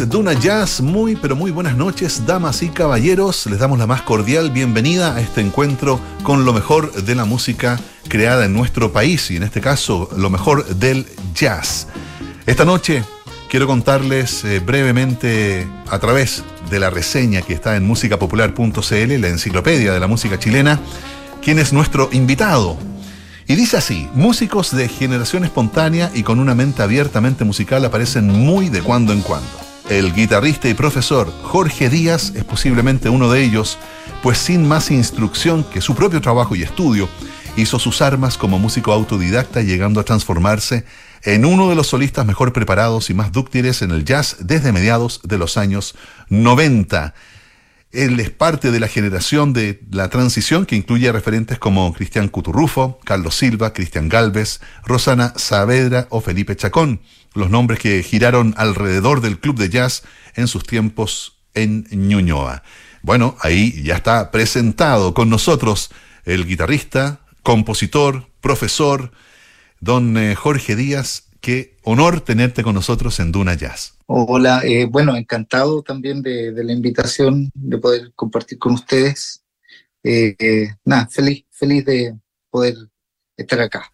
es Duna Jazz. Muy, pero muy buenas noches, damas y caballeros. Les damos la más cordial bienvenida a este encuentro con lo mejor de la música creada en nuestro país y en este caso lo mejor del jazz. Esta noche quiero contarles eh, brevemente a través de la reseña que está en musicapopular.cl, la enciclopedia de la música chilena, quién es nuestro invitado y dice así, músicos de generación espontánea y con una mente abiertamente musical aparecen muy de cuando en cuando. El guitarrista y profesor Jorge Díaz es posiblemente uno de ellos, pues sin más instrucción que su propio trabajo y estudio, hizo sus armas como músico autodidacta llegando a transformarse en uno de los solistas mejor preparados y más dúctiles en el jazz desde mediados de los años 90. Él es parte de la generación de la transición que incluye a referentes como Cristian Cuturrufo, Carlos Silva, Cristian Galvez, Rosana Saavedra o Felipe Chacón, los nombres que giraron alrededor del club de jazz en sus tiempos en Ñuñoa. Bueno, ahí ya está presentado con nosotros el guitarrista, compositor, profesor, don eh, Jorge Díaz. Qué honor tenerte con nosotros en Duna Jazz. Hola, eh, bueno, encantado también de, la invitación, de poder compartir con ustedes. Eh, eh, nada, feliz, feliz de poder estar acá.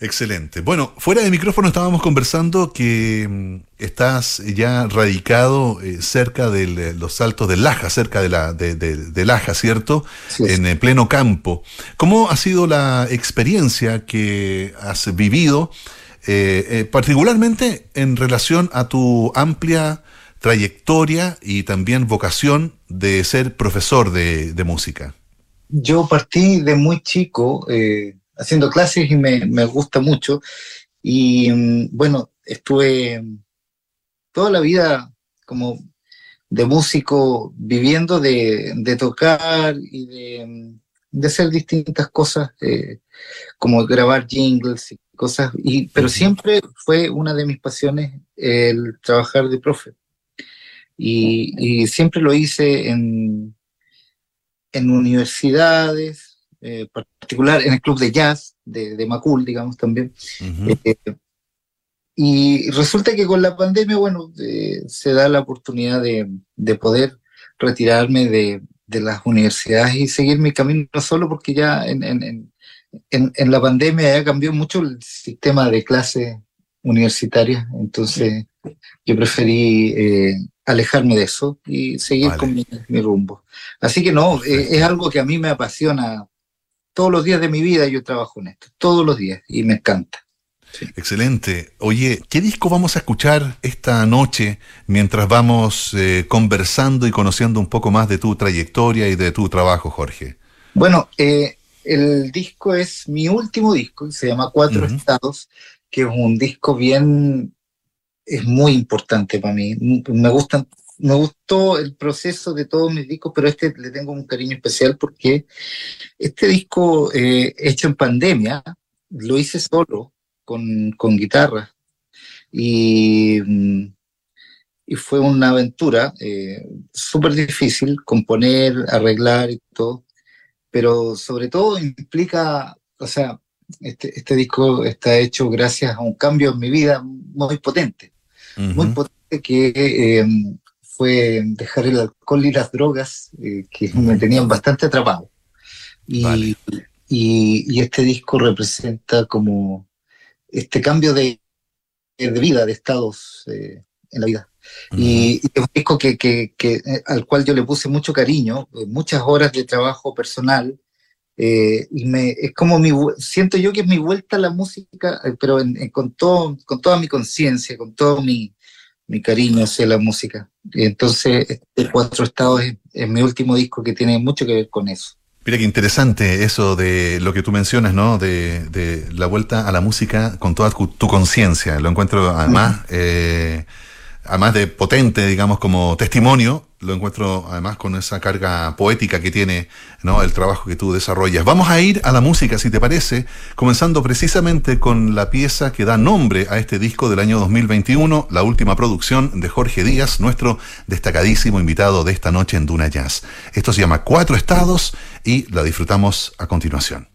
Excelente. Bueno, fuera de micrófono estábamos conversando que mm, estás ya radicado cerca de los saltos de Laja, cerca de, la, de, Laja, ¿cierto? En pleno campo. ¿Cómo ha sido la experiencia que has vivido? Eh, eh, particularmente en relación a tu amplia trayectoria y también vocación de ser profesor de, música. Yo partí de muy chico eh, haciendo clases y me, gusta mucho. Y mm, bueno, estuve toda la vida como de músico viviendo de, tocar y de, hacer distintas cosas, como grabar jingles cosas, y, pero siempre fue una de mis pasiones el trabajar de profe. Y, siempre lo hice en, en universidades, eh, particular en el club de jazz de, Macul, digamos también. Eh, y resulta que con la pandemia, bueno, eh, se da la oportunidad de, de poder retirarme de, de, las universidades y seguir mi camino solo, porque ya en, en, en, la pandemia ya cambió mucho el sistema de clase universitaria, entonces yo preferí eh, alejarme de eso y seguir con mi, rumbo. Así que no, eh, es algo que a mí me apasiona. Todos los días de mi vida yo trabajo en esto, todos los días, y me encanta. Excelente. Oye, ¿qué disco vamos a escuchar esta noche mientras vamos eh, conversando y conociendo un poco más de tu trayectoria y de tu trabajo, Jorge? Bueno, eh, el disco es mi último disco, se llama Cuatro Estados, que es un disco bien, es muy importante para mí. Me gustan, me gustó el proceso de todos mis discos, pero este le tengo un cariño especial porque este disco eh, hecho en pandemia, lo hice solo, con, con guitarra. Y, y fue una aventura eh, súper difícil componer, arreglar y todo pero sobre todo implica, o sea, este, este, disco está hecho gracias a un cambio en mi vida muy potente, muy potente que eh, fue dejar el alcohol y las drogas eh, que me tenían bastante atrapado. Y, y, este disco representa como este cambio de, de vida, de estados eh, en la vida. Y, es un disco que, que, que, eh, al cual yo le puse mucho cariño, eh, muchas horas de trabajo personal, eh, y me, es como mi, siento yo que es mi vuelta a la música, pero con, todo, con toda mi conciencia, con todo mi, mi, cariño hacia la música. Y entonces, este Cuatro Estados es, mi último disco que tiene mucho que ver con eso. Mira qué interesante eso de lo que tú mencionas, ¿no? De, de la vuelta a la música con toda tu, conciencia. Lo encuentro además además de potente, digamos, como testimonio, lo encuentro además con esa carga poética que tiene ¿no? el trabajo que tú desarrollas. Vamos a ir a la música, si te parece, comenzando precisamente con la pieza que da nombre a este disco del año 2021, la última producción de Jorge Díaz, nuestro destacadísimo invitado de esta noche en Duna Jazz. Esto se llama Cuatro Estados y la disfrutamos a continuación.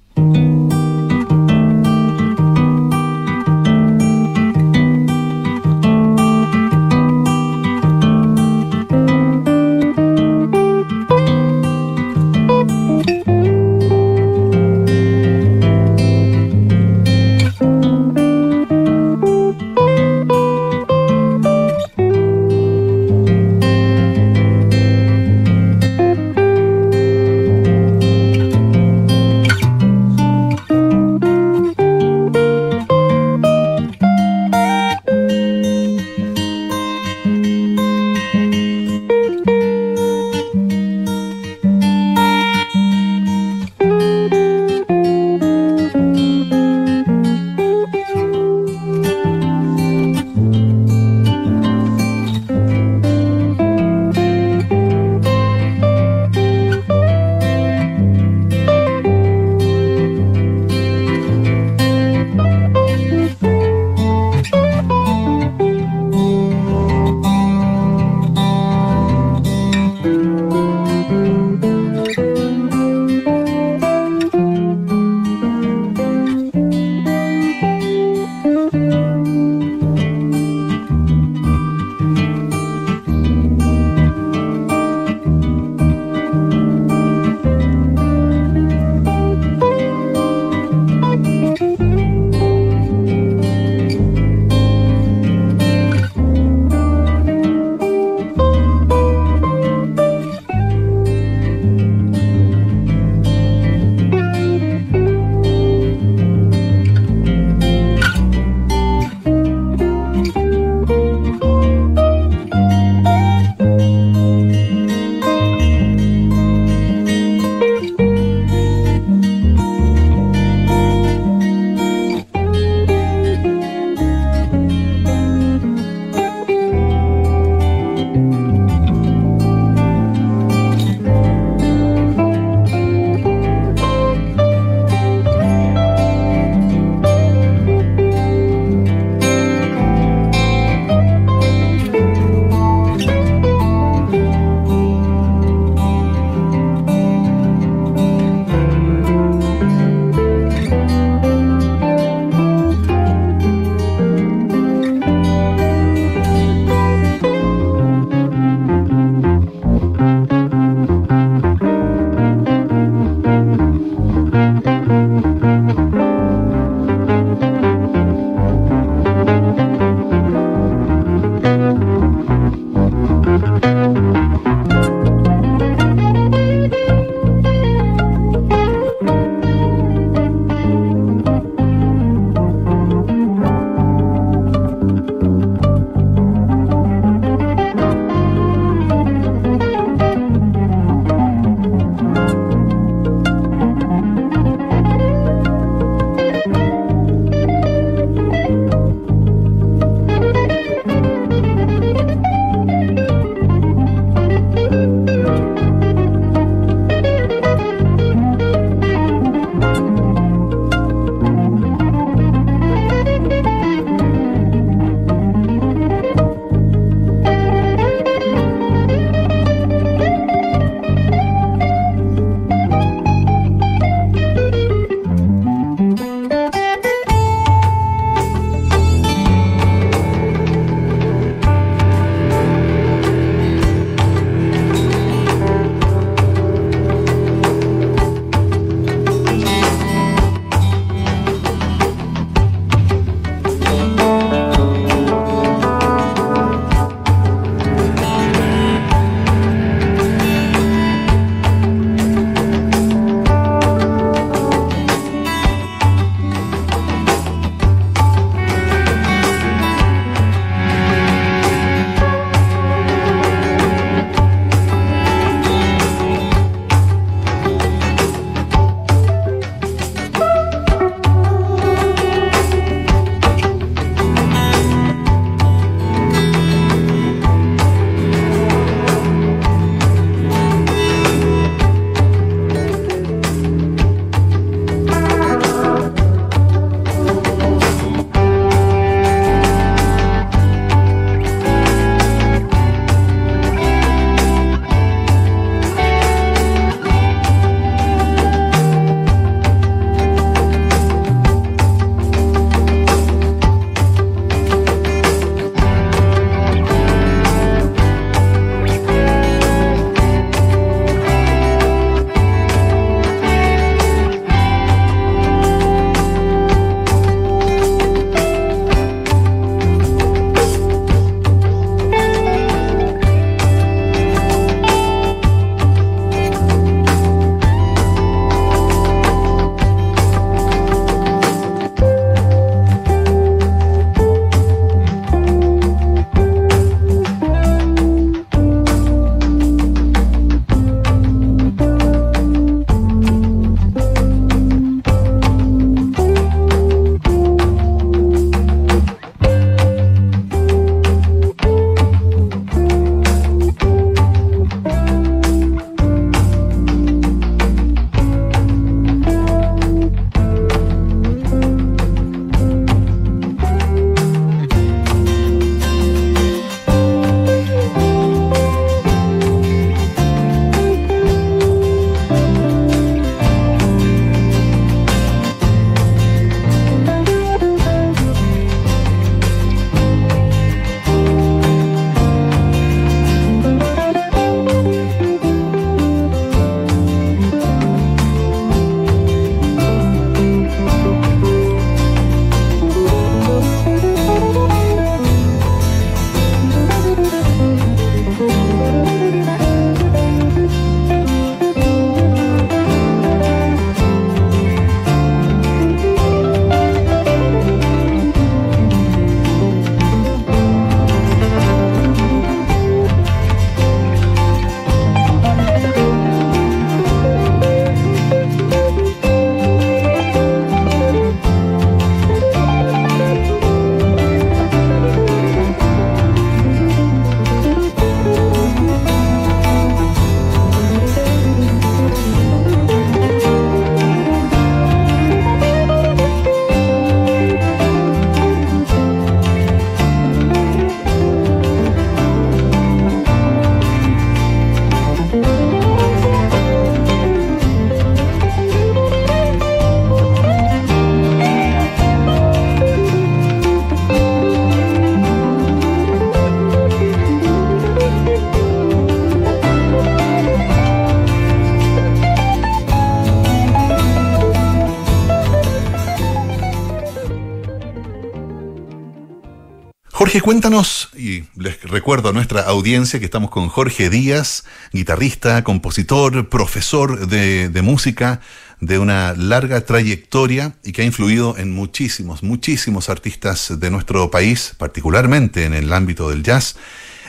Jorge, cuéntanos, y les recuerdo a nuestra audiencia que estamos con Jorge Díaz, guitarrista, compositor, profesor de, música de una larga trayectoria y que ha influido en muchísimos, muchísimos artistas de nuestro país, particularmente en el ámbito del jazz.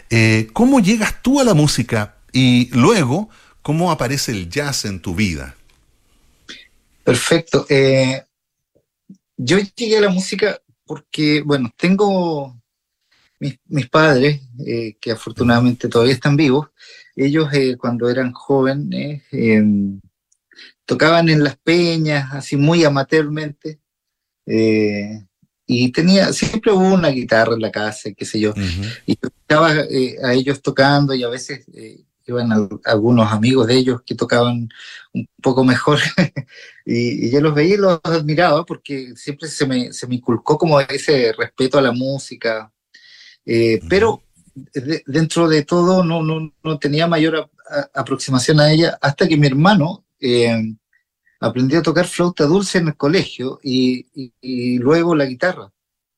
Eh, ¿Cómo llegas tú a la música y luego cómo aparece el jazz en tu vida? Perfecto. Eh, yo llegué a la música porque, bueno, tengo mis, padres, eh, que afortunadamente todavía están vivos, ellos cuando eran jóvenes em, tocaban en las peñas, así muy amateurmente. Eh, y tenía, siempre hubo una guitarra en la casa, qué sé yo. Y escuchaba eh, a ellos tocando y a veces eh, iban algunos amigos de ellos que tocaban un poco mejor. y, yo los veía y los admiraba porque siempre se me, se me inculcó como ese respeto a la música. Pero dentro de todo no, no, no tenía mayor aproximación a ella hasta que mi hermano eh, aprendí a tocar flauta dulce en el colegio y, luego la guitarra.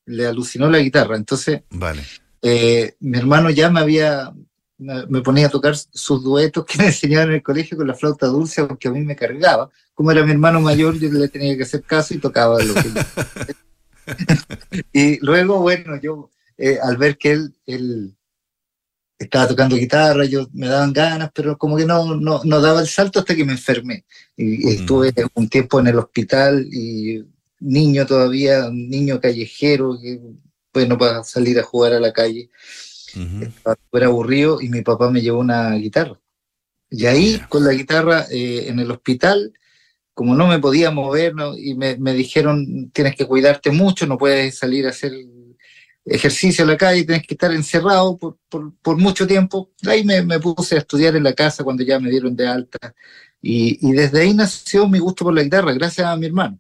Le alucinó la guitarra. Entonces, vale. Eh, mi hermano ya me había, me, ponía a tocar sus duetos que me enseñaban en el colegio con la flauta dulce, porque a mí me cargaba. Como era mi hermano mayor, yo le tenía que hacer caso y tocaba lo que... y luego, bueno, yo, eh, al ver que él, él estaba tocando guitarra, yo me daban ganas, pero como que no, no, no daba el salto hasta que me enfermé. Y, estuve un tiempo en el hospital y niño todavía, un niño callejero, que bueno, para salir a jugar a la calle. Estaba aburrido y mi papá me llevó una guitarra. Y ahí, con la guitarra eh, en el hospital, como no me podía mover, y me, me, dijeron, tienes que cuidarte mucho, no puedes salir a hacer ejercicio en la calle, tenés que estar encerrado por, por, mucho tiempo. Ahí me, me, puse a estudiar en la casa cuando ya me dieron de alta. Y, y, desde ahí nació mi gusto por la guitarra, gracias a mi hermano.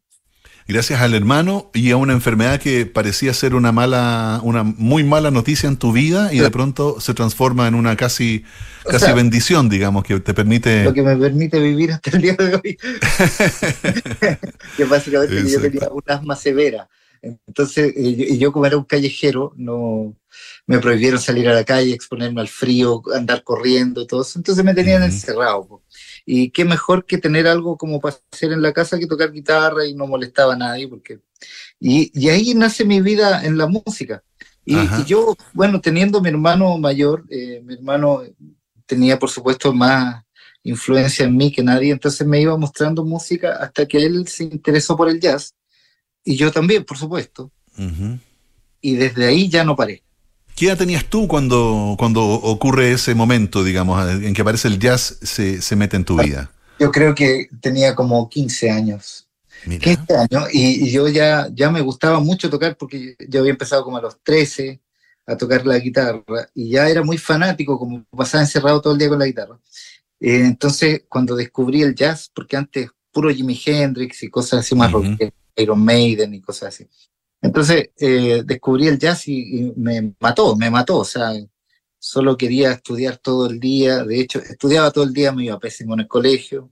Gracias al hermano y a una enfermedad que parecía ser una mala, una muy mala noticia en tu vida y de pronto se transforma en una casi, casi bendición, digamos, que te permite. Lo que me permite vivir hasta el día de hoy. que básicamente yo tenía un asma severa. Entonces, y yo como era un callejero, no me prohibieron salir a la calle, exponerme al frío, andar corriendo todo eso. Entonces me tenían encerrado. Y qué mejor que tener algo como para hacer en la casa que tocar guitarra y no molestaba a nadie. Porque... Y, y ahí nace mi vida en la música. Y, yo, bueno, teniendo mi hermano mayor, eh, mi hermano tenía por supuesto más influencia en mí que nadie, entonces me iba mostrando música hasta que él se interesó por el jazz y yo también, por supuesto. Y desde ahí ya no paré. ¿Qué edad tenías tú cuando, cuando ocurre ese momento, digamos, en que aparece el jazz, se, se mete en tu vida? Yo creo que tenía como 15 años. 15 años, y, yo ya, ya me gustaba mucho tocar porque yo había empezado como a los 13 a tocar la guitarra y ya era muy fanático, como pasaba encerrado todo el día con la guitarra. Eh, entonces, cuando descubrí el jazz, porque antes puro Jimi Hendrix y cosas así más uh Iron Maiden y cosas así. Entonces eh, descubrí el jazz y, me mató, me mató. O sea, solo quería estudiar todo el día. De hecho, estudiaba todo el día, me iba pésimo en el colegio.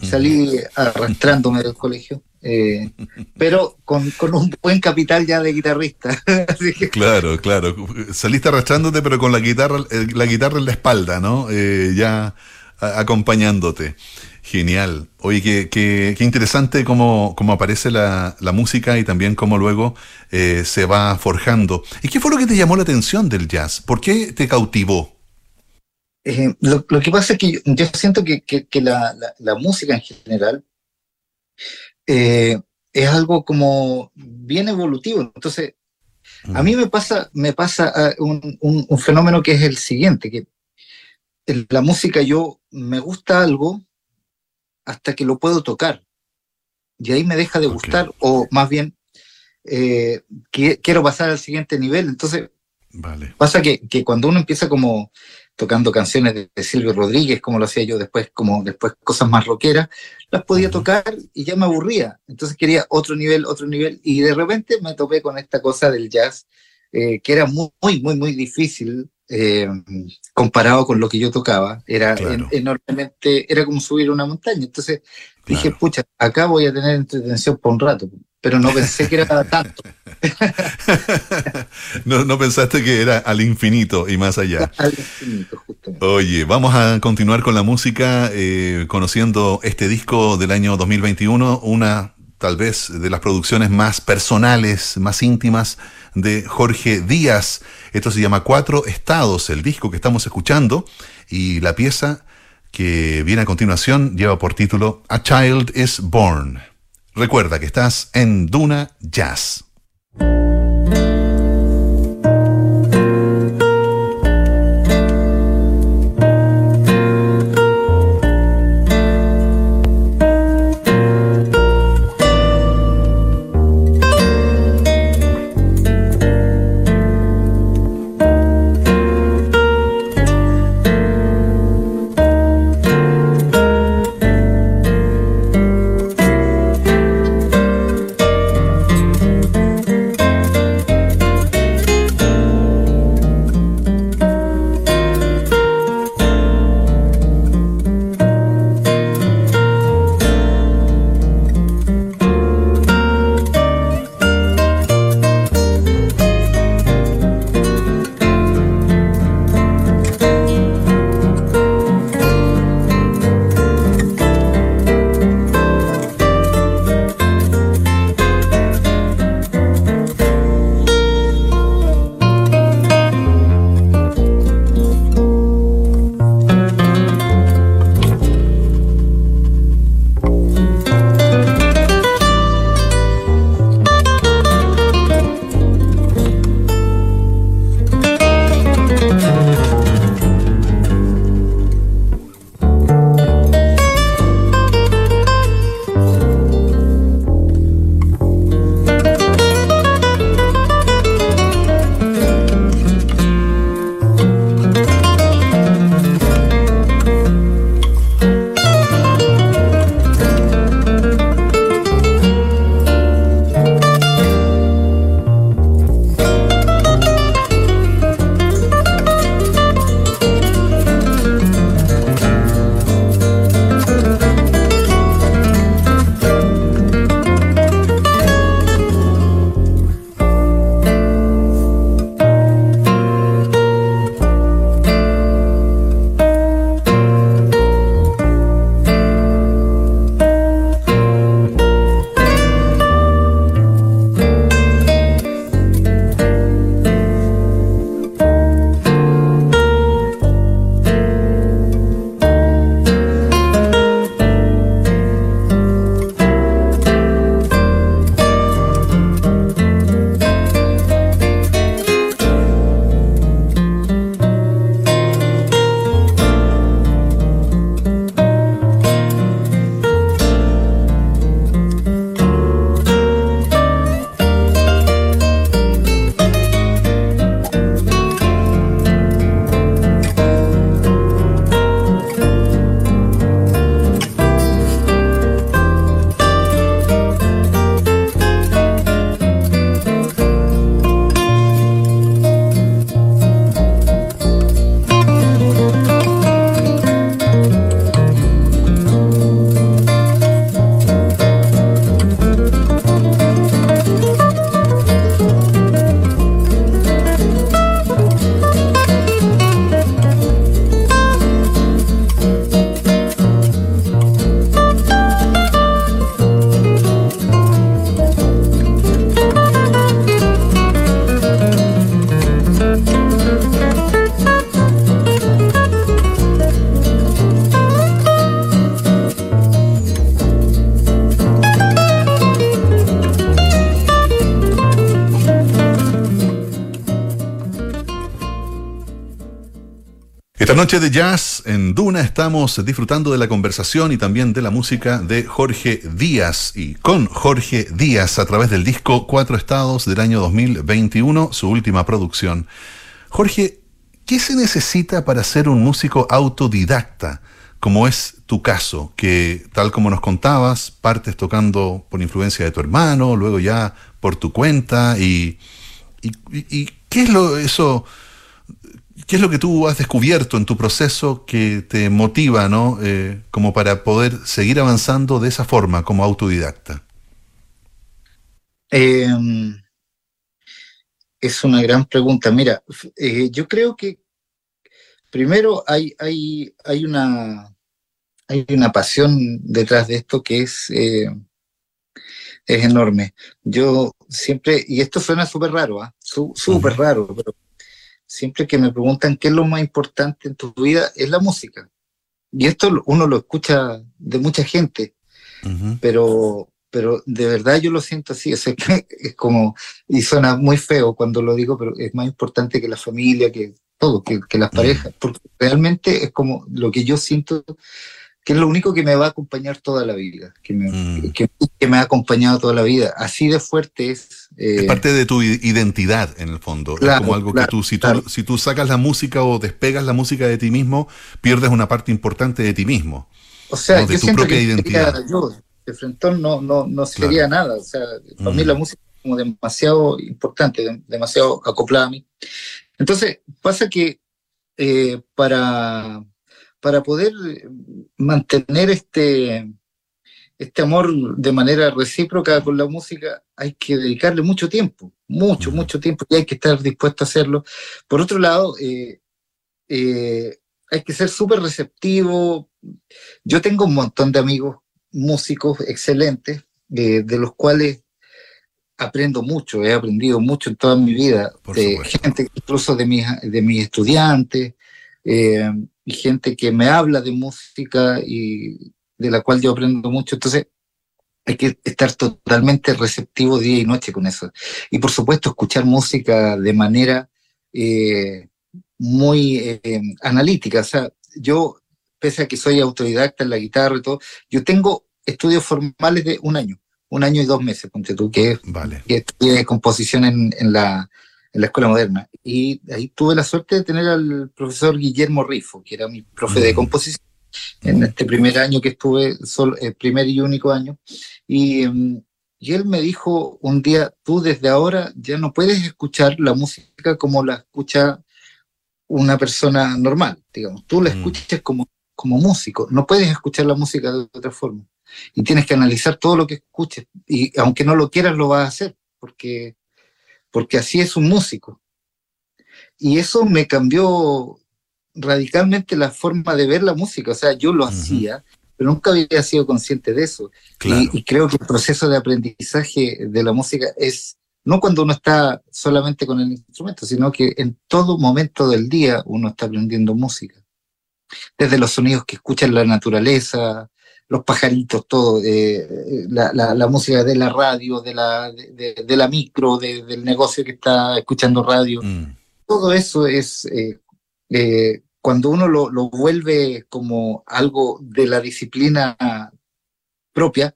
Salí arrastrándome del colegio. Eh, pero con, un buen capital ya de guitarrista. Claro, claro. Saliste arrastrándote, pero con la guitarra, eh, la guitarra en la espalda, ¿no? ya acompañándote. Genial. Oye, qué, qué, interesante cómo, cómo aparece la, la, música y también cómo luego eh, se va forjando. ¿Y qué fue lo que te llamó la atención del jazz? ¿Por qué te cautivó? Eh, lo, que pasa es que yo, siento que, que, la, la, música en general eh, es algo como bien evolutivo. Entonces, a mí me pasa, me pasa ah, un, un, un fenómeno que es el siguiente, que la música yo me gusta algo hasta que lo puedo tocar. Y ahí me deja de gustar, o más bien, eh, quiero pasar al siguiente nivel. Entonces, vale. pasa que, que, cuando uno empieza como tocando canciones de, Silvio Rodríguez, como lo hacía yo después, como después cosas más rockeras, las podía tocar y ya me aburría. Entonces quería otro nivel, otro nivel, y de repente me topé con esta cosa del jazz, eh, que era muy, muy, muy difícil eh, comparado con lo que yo tocaba, era enormemente, era como subir una montaña. Entonces dije, pucha, acá voy a tener entretención por un rato. pero no pensé que era tanto. no, no pensaste que era al infinito y más allá. Al infinito, justamente. Oye, vamos a continuar con la música, eh, conociendo este disco del año 2021, una tal vez de las producciones más personales, más íntimas de Jorge Díaz. Esto se llama Cuatro Estados, el disco que estamos escuchando, y la pieza que viene a continuación lleva por título A Child is Born. Recuerda que estás en Duna Jazz. Noche de jazz en Duna estamos disfrutando de la conversación y también de la música de Jorge Díaz y con Jorge Díaz a través del disco Cuatro Estados del año 2021, su última producción. Jorge, ¿qué se necesita para ser un músico autodidacta? Como es tu caso, que tal como nos contabas, partes tocando por influencia de tu hermano, luego ya por tu cuenta y, y ¿qué es lo eso? ¿Qué es lo que tú has descubierto en tu proceso que te motiva, ¿no? Eh, como para poder seguir avanzando de esa forma, como autodidacta. Em, es una gran pregunta. Mira, eh, yo creo que primero hay, hay, hay, una, hay una pasión detrás de esto que es, eh, es enorme. Yo siempre, y esto suena súper raro, ¿ah? súper raro, pero siempre que me preguntan qué es lo más importante en tu vida, es la música. Y esto uno lo escucha de mucha gente, pero, pero de verdad yo lo siento así, es, es como, y suena muy feo cuando lo digo, pero es más importante que la familia, que todo, que, que las parejas, porque realmente es como lo que yo siento que es lo único que me va a acompañar toda la vida, que me, mm. que, me ha acompañado toda la vida. Así de fuerte es. Eh, es parte de tu identidad, en el fondo. es como algo que tú si, tú, si tú sacas la música o despegas la música de ti mismo, pierdes una parte importante de ti mismo. O sea, de tu propia identidad. Yo, de Frentón no, no, no sería nada. O sea, para mí mm. la música es como demasiado importante, demasiado acoplada a mí. Entonces, pasa que eh, para para poder mantener este, este amor de manera recíproca con la música hay que dedicarle mucho tiempo, mucho, mucho tiempo y hay que estar dispuesto a hacerlo. Por otro lado, eh, eh, hay que ser súper receptivo. Yo tengo un montón de amigos músicos excelentes, eh, de los cuales aprendo mucho, he aprendido mucho en toda mi vida, de gente incluso de mis, de mis estudiantes, y gente que me habla de música y de la cual yo aprendo mucho. Entonces, hay que estar totalmente receptivo día y noche con eso. Y por supuesto, escuchar música de manera eh, muy eh, analítica. O sea, yo, pese a que soy autodidacta en la guitarra y todo, yo tengo estudios formales de un año, un año y dos meses, ponte tú, que, vale. que estudié composición en, en la en la escuela moderna. Y ahí tuve la suerte de tener al profesor Guillermo Rifo, que era mi profe de mm. composición en este primer año que estuve, solo, el primer y único año. Y, mm, y, él me dijo un día, tú desde ahora ya no puedes escuchar la música como la escucha una persona normal, digamos. Tú la mm. escuchas como, como músico, no puedes escuchar la música de otra forma. Y tienes que analizar todo lo que escuches. Y aunque no lo quieras, lo vas a hacer, porque porque así es un músico. Y eso me cambió radicalmente la forma de ver la música. O sea, yo lo hacía, pero nunca había sido consciente de eso. Y, creo que el proceso de aprendizaje de la música es no cuando uno está solamente con el instrumento, sino que en todo momento del día uno está aprendiendo música. Desde los sonidos que escucha en la naturaleza, los pajaritos, todo, eh, la, la, música de la radio, de la, de, la micro, del negocio que está escuchando radio. Mm. Todo eso es, eh, eh, cuando uno lo, lo, vuelve como algo de la disciplina propia,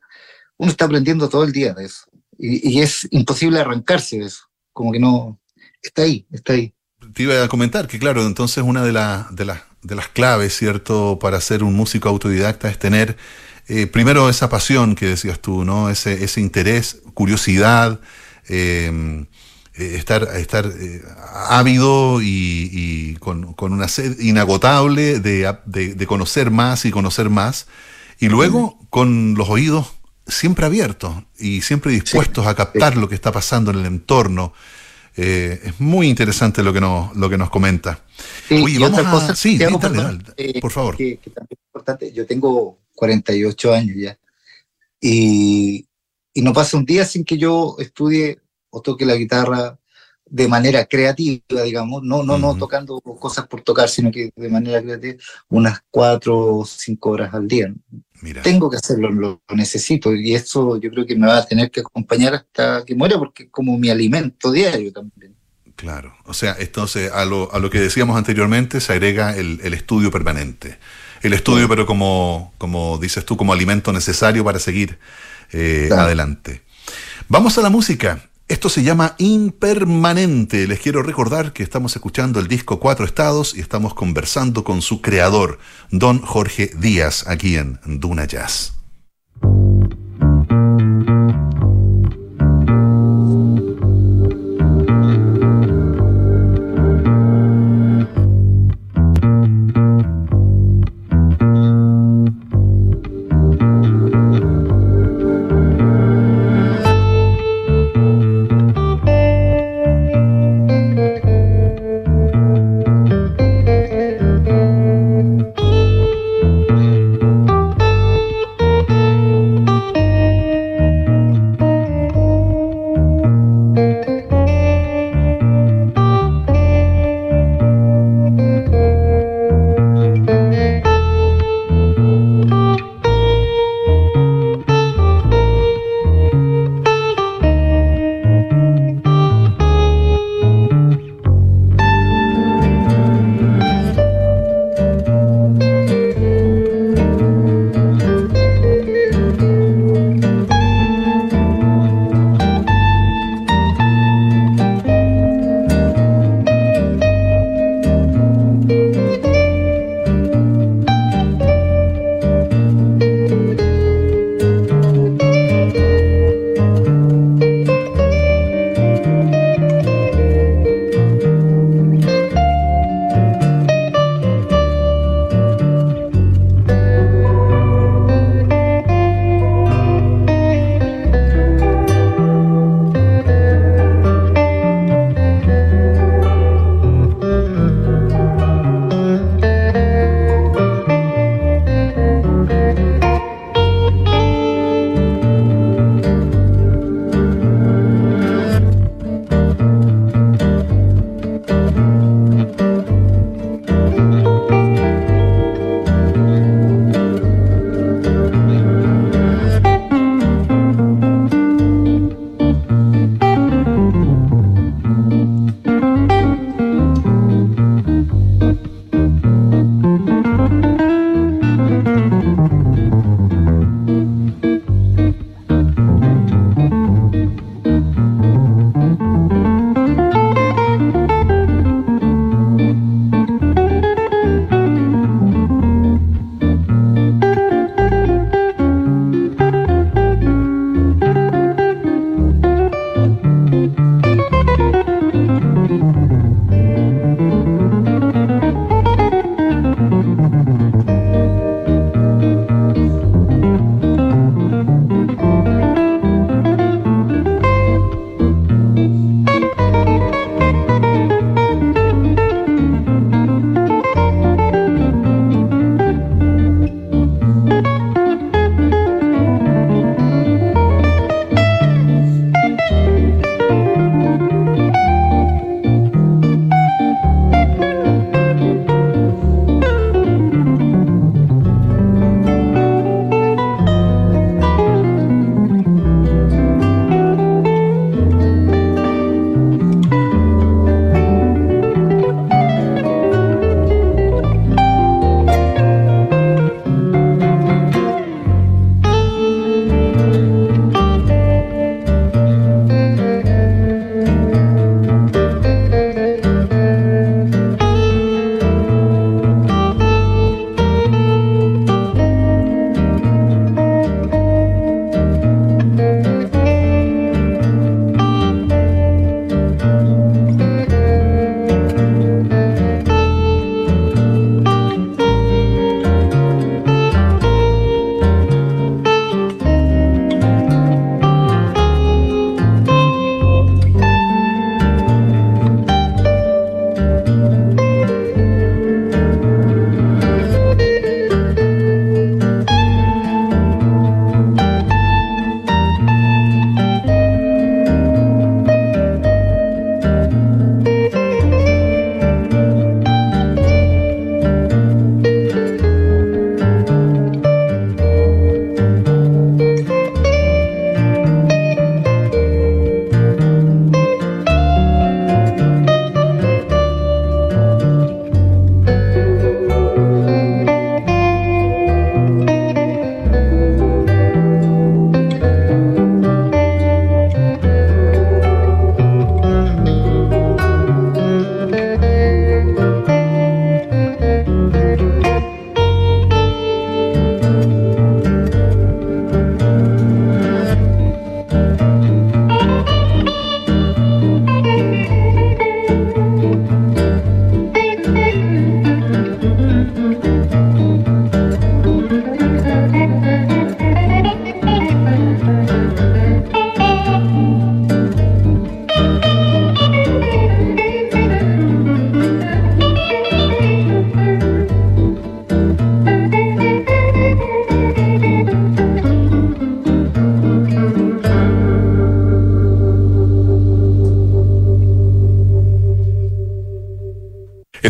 uno está aprendiendo todo el día de eso. Y, y es imposible arrancarse de eso, como que no, está ahí, está ahí. Te iba a comentar que, claro, entonces una de, de las de las claves, ¿cierto?, para ser un músico autodidacta es tener eh, primero esa pasión que decías tú, ¿no? Ese, ese interés, curiosidad, eh, eh, estar, estar ávido y, con, una sed inagotable de, conocer más y conocer más. Y luego con los oídos siempre abiertos y siempre dispuestos a captar lo que está pasando en el entorno. es muy interesante lo que nos, lo que nos comenta. Sí, vamos a... sí, por favor. Que, que también es importante, yo tengo 48 años ya. Y, y no pasa un día sin que yo estudie o toque la guitarra de manera creativa, digamos, no, no, no tocando cosas por tocar, sino que de manera creativa, unas cuatro o cinco horas al día. Tengo que hacerlo, lo, necesito, y eso yo creo que me va a tener que acompañar hasta que muera, porque es como mi alimento diario también. Claro, o sea, entonces a lo, a lo que decíamos anteriormente se agrega el, el estudio permanente el estudio, pero como, como dices tú, como alimento necesario para seguir eh, adelante. Vamos a la música. Esto se llama Impermanente. Les quiero recordar que estamos escuchando el disco Cuatro Estados y estamos conversando con su creador, don Jorge Díaz, aquí en Duna Jazz.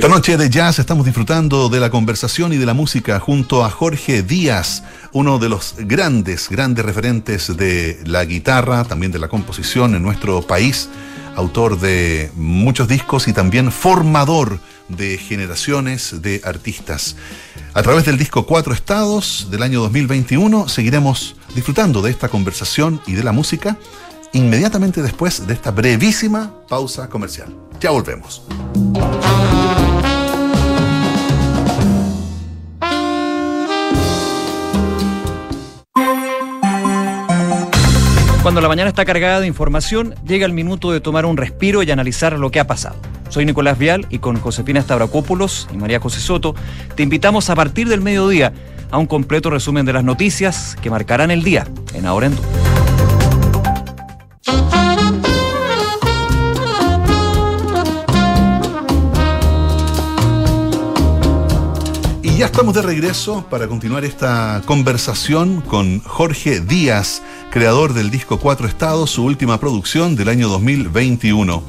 Noche de jazz estamos disfrutando de la conversación y de la música junto a Jorge Díaz, uno de los grandes, grandes referentes de la guitarra, también de la composición en nuestro país, autor de muchos discos y también formador de generaciones de artistas. A través del disco Cuatro Estados del año 2021 seguiremos disfrutando de esta conversación y de la música inmediatamente después de esta brevísima pausa comercial. Ya volvemos. Cuando la mañana está cargada de información, llega el minuto de tomar un respiro y analizar lo que ha pasado. Soy Nicolás Vial y con Josefina Stavrakopoulos y María José Soto te invitamos a partir del mediodía a un completo resumen de las noticias que marcarán el día en Ahora en ya estamos de regreso para continuar esta conversación con Jorge Díaz, creador del disco Cuatro Estados, su última producción del año 2021.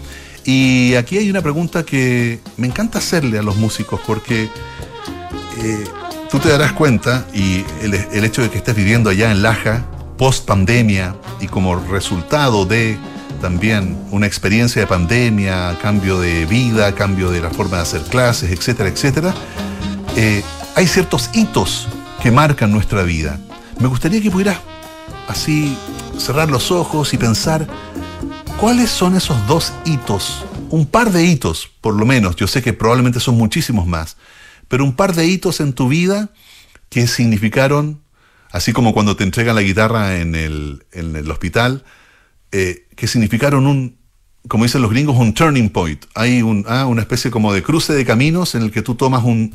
Y aquí hay una pregunta que me encanta hacerle a los músicos porque eh, tú te darás cuenta y el, hecho de que estés viviendo allá en Laja, post pandemia y como resultado de también una experiencia de pandemia, cambio de vida, cambio de la forma de hacer clases, etcétera, etcétera, eh, hay ciertos hitos que marcan nuestra vida. Me gustaría que pudieras así cerrar los ojos y pensar cuáles son esos dos hitos, un par de hitos por lo menos, yo sé que probablemente son muchísimos más, pero un par de hitos en tu vida que significaron, así como cuando te entregan la guitarra en el, en el hospital, eh, que significaron un, como dicen los gringos, un turning point. Hay ah, una especie como de cruce de caminos en el que tú tomas un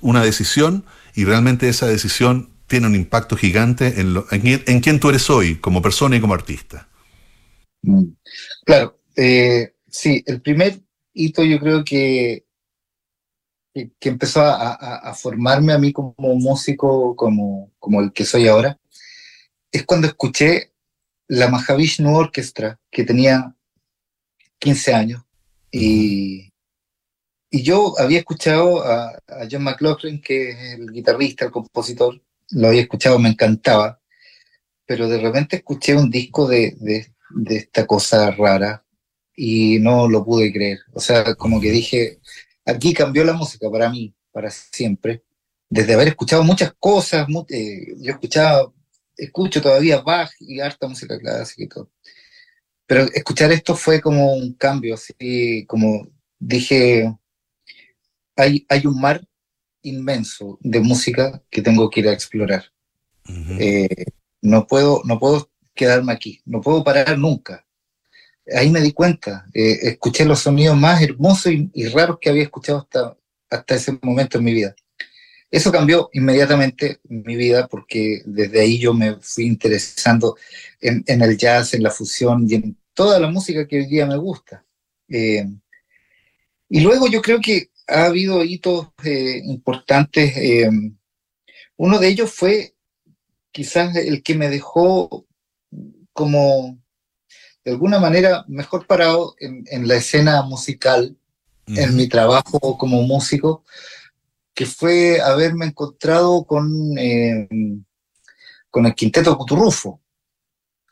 una decisión y realmente esa decisión tiene un impacto gigante en, lo, en, quién tú eres hoy como persona y como artista. Mm. Claro, eh, sí, el primer hito yo creo que, que, empezó a, formarme a mí como músico, como, como el que soy ahora, es cuando escuché la Mahavishnu Orchestra, que tenía 15 años, y, y yo había escuchado a, John McLaughlin, que es el guitarrista, el compositor, lo había escuchado, me encantaba, pero de repente escuché un disco de, de, esta cosa rara y no lo pude creer. O sea, como que dije, aquí cambió la música para mí, para siempre. Desde haber escuchado muchas cosas, eh, yo escuchaba, escucho todavía Bach y harta música clásica y todo. Pero escuchar esto fue como un cambio, así como dije, hay, un mar inmenso de música que tengo que ir a explorar. Eh, no, puedo, no puedo quedarme aquí, no puedo parar nunca. Ahí me di cuenta, eh, escuché los sonidos más hermosos y, raros que había escuchado hasta, hasta ese momento en mi vida. Eso cambió inmediatamente mi vida porque desde ahí yo me fui interesando en, el jazz, en la fusión y en toda la música que hoy día me gusta. Eh, y luego yo creo que ha habido hitos eh, importantes. Eh, uno de ellos fue quizás el que me dejó como, de alguna manera, mejor parado en, la escena musical, en mi trabajo como músico, que fue haberme encontrado con, eh, con el quinteto Cuturrufo,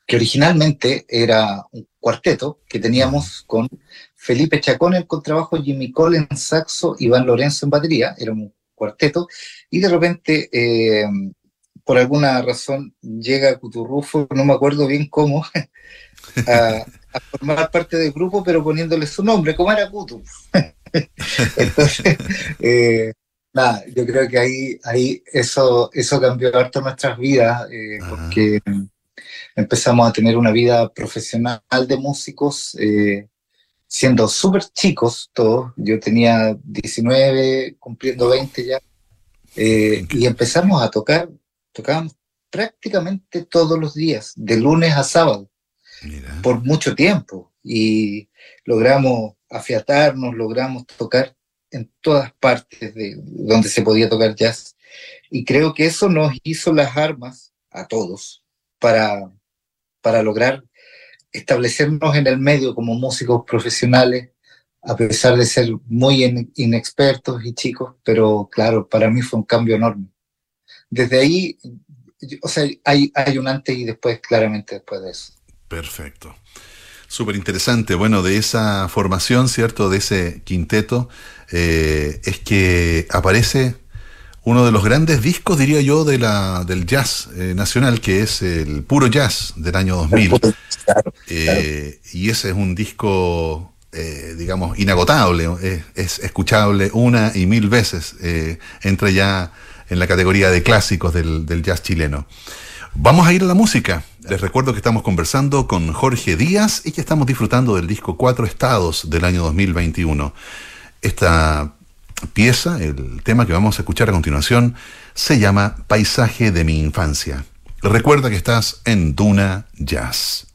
que originalmente era un cuarteto que teníamos con Felipe Chacón en contrabajo, Jimmy Cole en saxo, Iván Lorenzo en batería, era un cuarteto, y de repente, eh, por alguna razón, llega Cuturrufo, no me acuerdo bien cómo, a, formar parte del grupo, pero poniéndole su nombre, como era Cutu. Entonces, eh, nada, yo creo que ahí, ahí eso, eso cambió harto nuestras vidas, eh, porque empezamos a tener una vida profesional de músicos siendo súper chicos todos, yo tenía 19, cumpliendo 20 ya, eh, y empezamos a tocar, tocábamos prácticamente todos los días, de lunes a sábado, por mucho tiempo, y logramos afiatarnos, logramos tocar en todas partes de donde se podía tocar jazz, y creo que eso nos hizo las armas a todos para, para lograr establecernos en el medio como músicos profesionales, a pesar de ser muy inexpertos y chicos, pero claro, para mí fue un cambio enorme. Desde ahí, o sea, hay, hay un antes y después, claramente después de eso. Perfecto. Súper interesante. Bueno, de esa formación, ¿cierto? De ese quinteto, eh, es que aparece uno de los grandes discos, diría yo, de la, del jazz eh, nacional, que es el Puro Jazz del año 2000. Eh, y ese es un disco, eh, digamos, inagotable, es, escuchable una y mil veces, entra ya en la categoría de clásicos del, del jazz chileno. Vamos a ir a la música. Les recuerdo que estamos conversando con Jorge Díaz y que estamos disfrutando del disco Cuatro Estados del año 2021. Esta pieza, el tema que vamos a escuchar a continuación, se llama Paisaje de mi infancia. Recuerda que estás en Duna Jazz.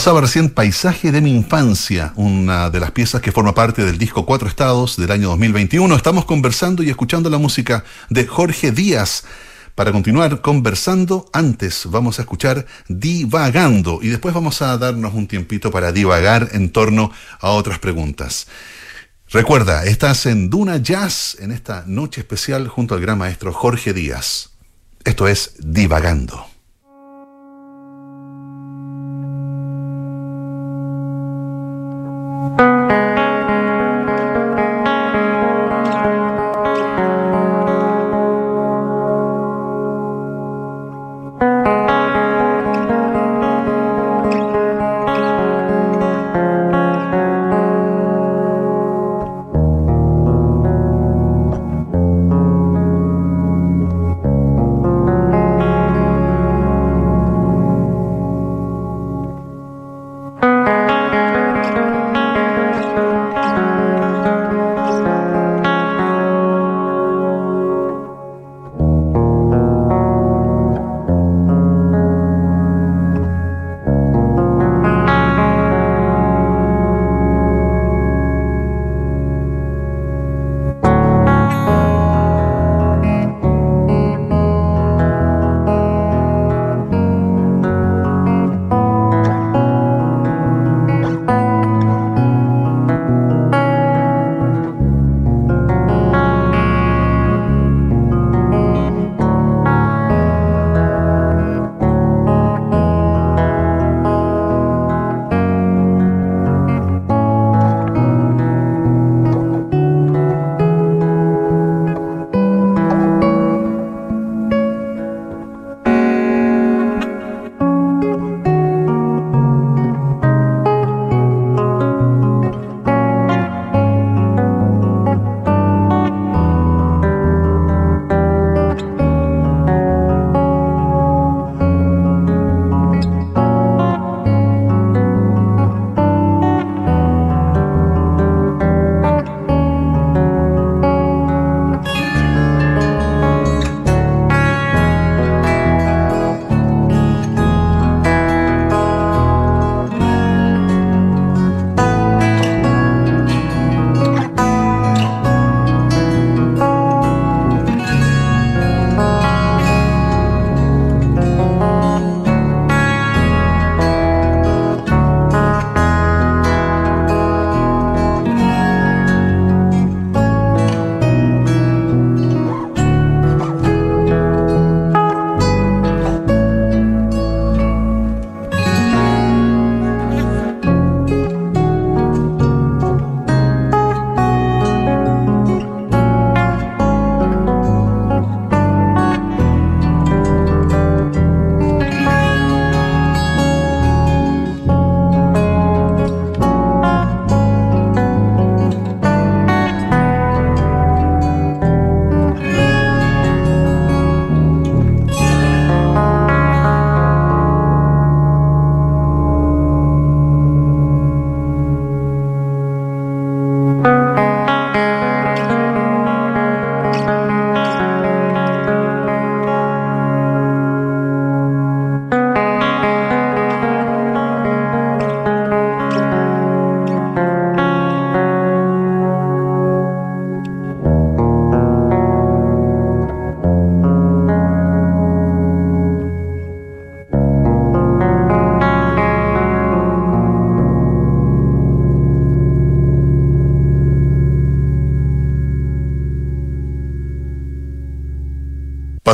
Pasaba recién Paisaje de mi infancia, una de las piezas que forma parte del disco Cuatro Estados del año 2021. Estamos conversando y escuchando la música de Jorge Díaz. Para continuar conversando, antes vamos a escuchar Divagando y después vamos a darnos un tiempito para divagar en torno a otras preguntas. Recuerda, estás en Duna Jazz en esta noche especial junto al gran maestro Jorge Díaz. Esto es Divagando.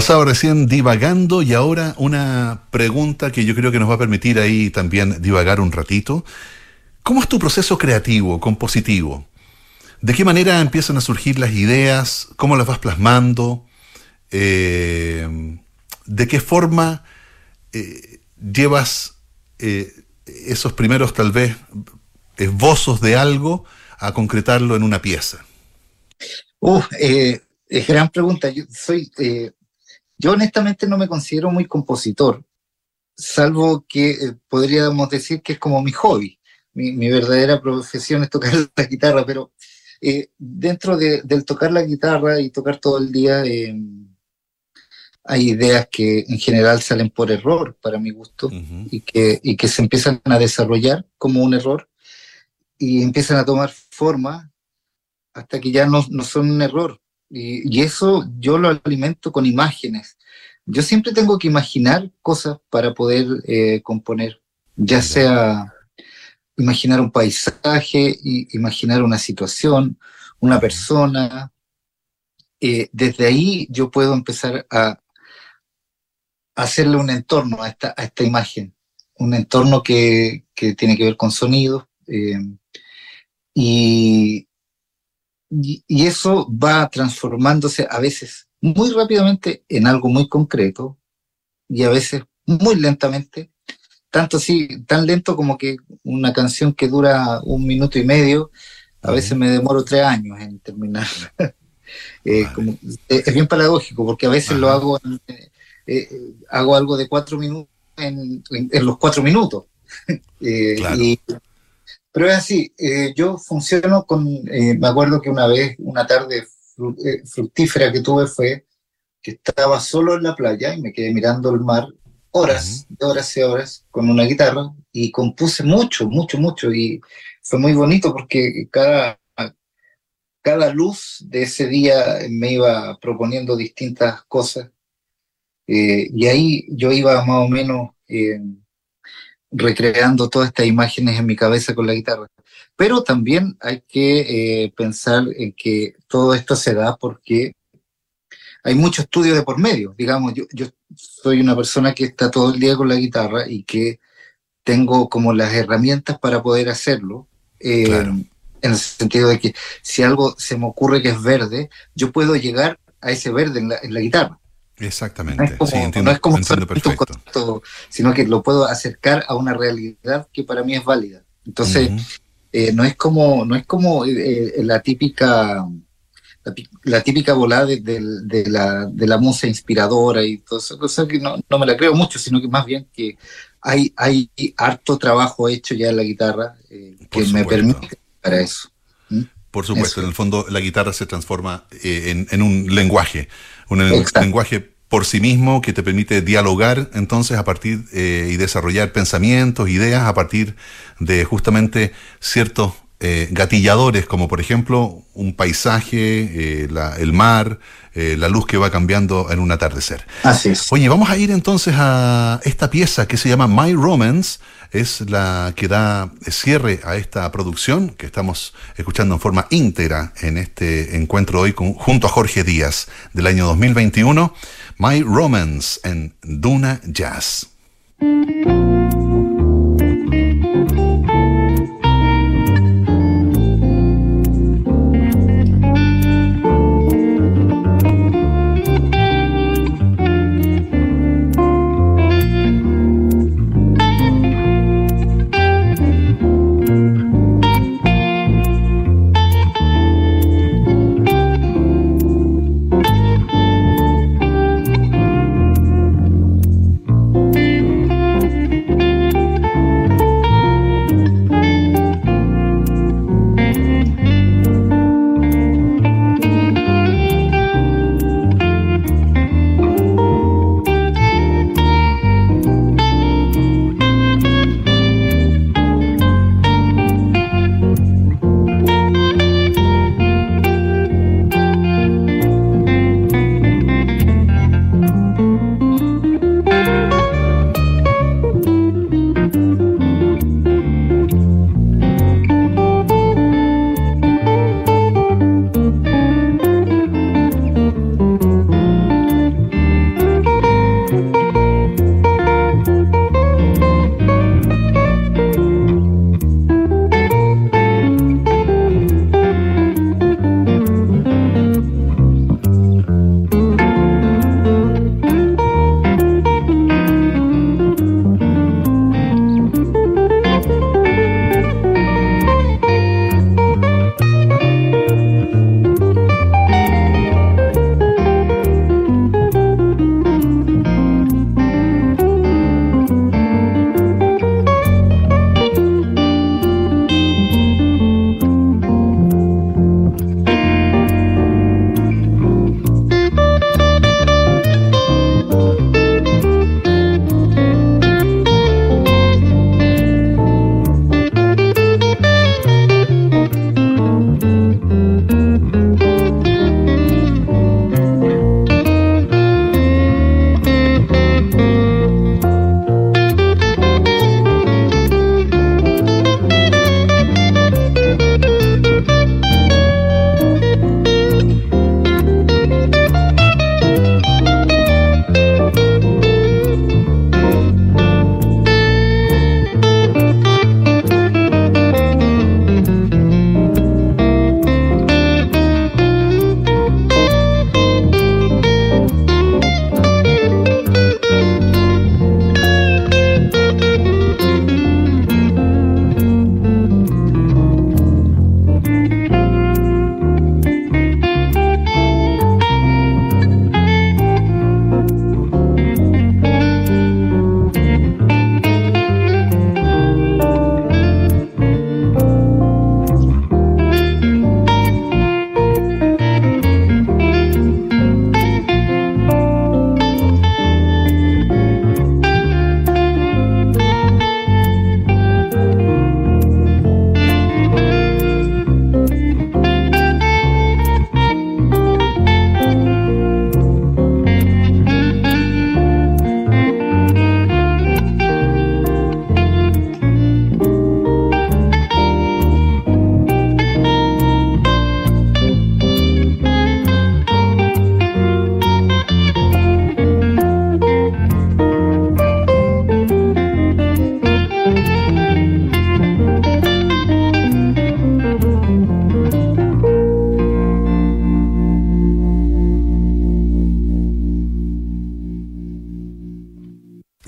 Pasaba recién divagando y ahora una pregunta que yo creo que nos va a permitir ahí también divagar un ratito. ¿Cómo es tu proceso creativo, compositivo? ¿De qué manera empiezan a surgir las ideas? ¿Cómo las vas plasmando? Eh, ¿De qué forma eh, llevas eh, esos primeros tal vez esbozos de algo a concretarlo en una pieza? Uh, es gran pregunta. Yo soy, yo honestamente no me considero muy compositor, salvo que podríamos decir que es como mi hobby. Mi, mi verdadera profesión es tocar la guitarra, pero eh, dentro de, del tocar la guitarra y tocar todo el día, eh, hay ideas que en general salen por error, para mi gusto, y, que, y que se empiezan a desarrollar como un error y empiezan a tomar forma hasta que ya no, no son un error. Y, y, eso yo lo alimento con imágenes. Yo siempre tengo que imaginar cosas para poder eh, componer, ya sea imaginar un paisaje, imaginar una situación, una persona. Eh, desde ahí yo puedo empezar a, hacerle un entorno a esta, a esta imagen, un entorno que, que tiene que ver con sonidos. Eh, y, y, eso va transformándose a veces muy rápidamente en algo muy concreto y a veces muy lentamente. Tanto así, tan lento como que una canción que dura un minuto y medio, a veces me demoro tres años en terminar. Eh, eh, es bien paradójico, porque a veces lo hago, eh, hago algo de cuatro minutos en, los cuatro minutos. pero es así, yo funciono con, me acuerdo que una vez, una tarde fructífera que tuve fue que estaba solo en la playa y me quedé mirando el mar horas, de horas y horas con una guitarra y compuse mucho, mucho, mucho. Y fue muy bonito porque cada, cada luz de ese día me iba proponiendo distintas cosas. Eh, y ahí yo iba más o menos eh, recreando todas estas imágenes en mi cabeza con la guitarra. Pero también hay que eh, pensar en que todo esto se da porque hay mucho estudio de por medio. Digamos, yo, yo soy una persona que está todo el día con la guitarra y que tengo como las herramientas para poder hacerlo. Eh, en el sentido de que si algo se me ocurre que es verde, yo puedo llegar a ese verde en la, en la guitarra. Exactamente. No es como, sí, entiendo, no es como perfecto. sino que lo puedo acercar a una realidad que para mí es válida. Entonces, eh, no es como, no es como eh, la típica la, típica volada de, la, de la musa inspiradora y todo eso, cosa que no, no, me la creo mucho, sino que más bien que hay, hay harto trabajo hecho ya en la guitarra eh, que me permite para eso. ¿Mm? Por supuesto, en el fondo la guitarra se transforma eh, en, un lenguaje, un lenguaje por sí mismo que te permite dialogar entonces a partir eh, y desarrollar pensamientos, ideas a partir de justamente ciertos eh, gatilladores, como por ejemplo un paisaje, eh, el mar, eh, la luz que va cambiando en un atardecer. Así es. Oye, vamos a ir entonces a esta pieza que se llama My Romance, es la que da cierre a esta producción que estamos escuchando en forma íntegra en este encuentro hoy con, junto a Jorge Díaz del año 2021, My Romance en Duna Jazz.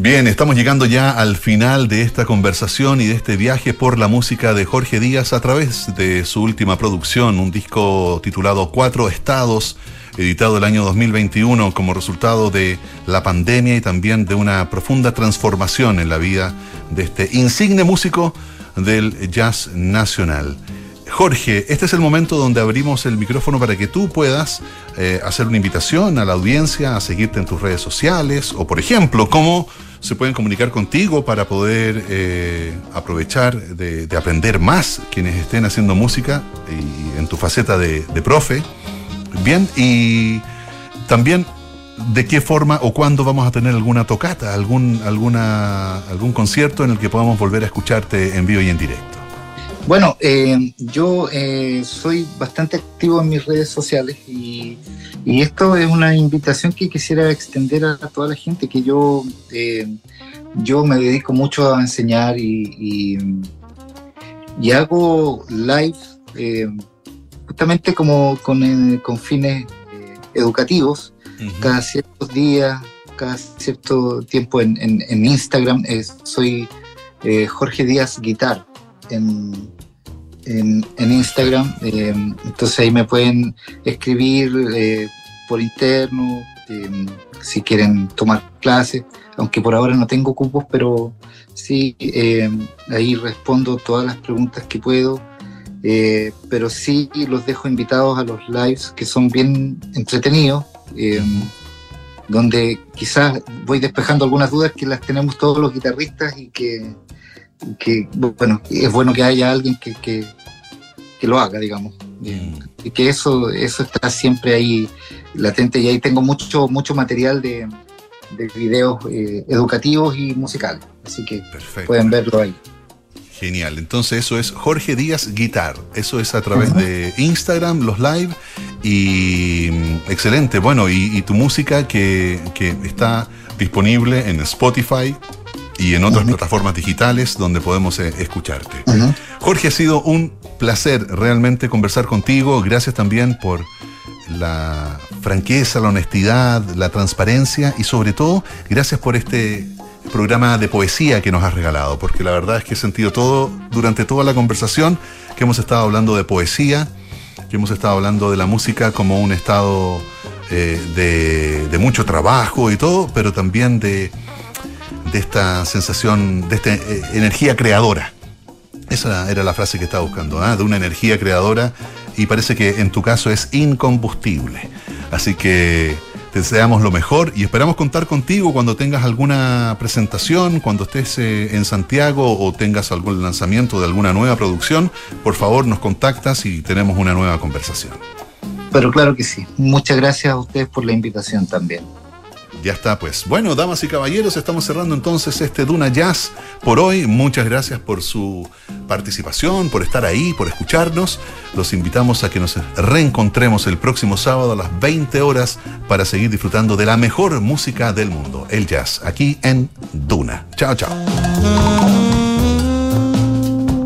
Bien, estamos llegando ya al final de esta conversación y de este viaje por la música de Jorge Díaz a través de su última producción, un disco titulado Cuatro Estados, editado el año 2021 como resultado de la pandemia y también de una profunda transformación en la vida de este insigne músico del jazz nacional. Jorge, este es el momento donde abrimos el micrófono para que tú puedas eh, hacer una invitación a la audiencia a seguirte en tus redes sociales o, por ejemplo, cómo se pueden comunicar contigo para poder eh, aprovechar de, aprender más quienes estén haciendo música y en tu faceta de, profe. Bien, y también de qué forma o cuándo vamos a tener alguna tocata, algún, algún concierto en el que podamos volver a escucharte en vivo y en directo. Bueno, eh, yo eh, soy bastante activo en mis redes sociales y, esto es una invitación que quisiera extender a, toda la gente, que yo, eh, yo me dedico mucho a enseñar y, hago live justamente como con, con fines educativos, cada ciertos días, cada cierto tiempo en, en Instagram. soy Jorge Díaz Guitar en, en, Instagram. Eh, entonces ahí me pueden escribir eh, por interno eh, si quieren tomar clases, aunque por ahora no tengo cupos, pero sí, ahí respondo todas las preguntas que puedo. pero sí los dejo invitados a los lives que son bien entretenidos, donde quizás voy despejando algunas dudas que las tenemos todos los guitarristas y que, que bueno, es bueno que haya alguien que, que, que lo haga, digamos. Mm. Y que eso, eso está siempre ahí latente y ahí tengo mucho, mucho material de, de videos eh, educativos y musicales. Así que pueden verlo ahí. Genial, entonces eso es Jorge Díaz Guitar, eso es a través de Instagram, los live y mm, excelente, bueno, y, tu música que, que, está disponible en Spotify, y en otras plataformas digitales donde podemos eh, escucharte. Jorge, ha sido un placer realmente conversar contigo. Gracias también por la franqueza, la honestidad, la transparencia y sobre todo gracias por este programa de poesía que nos has regalado, porque la verdad es que he sentido todo durante toda la conversación que hemos estado hablando de poesía, que hemos estado hablando de la música como un estado eh, de mucho trabajo y todo, pero también de de esta sensación, de esta eh, energía creadora. Esa era la frase que estaba buscando, ¿ah? de una energía creadora y parece que en tu caso es incombustible. Así que te deseamos lo mejor y esperamos contar contigo cuando tengas alguna presentación, cuando estés eh, en Santiago o tengas algún lanzamiento de alguna nueva producción. Por favor, nos contactas y tenemos una nueva conversación. Pero claro que sí. Muchas gracias a ustedes por la invitación también. Ya está, pues. Bueno, damas y caballeros, estamos cerrando entonces este Duna Jazz por hoy. Muchas gracias por su participación, por estar ahí, por escucharnos. Los invitamos a que nos reencontremos el próximo sábado a las 20 horas para seguir disfrutando de la mejor música del mundo, el jazz, aquí en Duna. Chao, chao.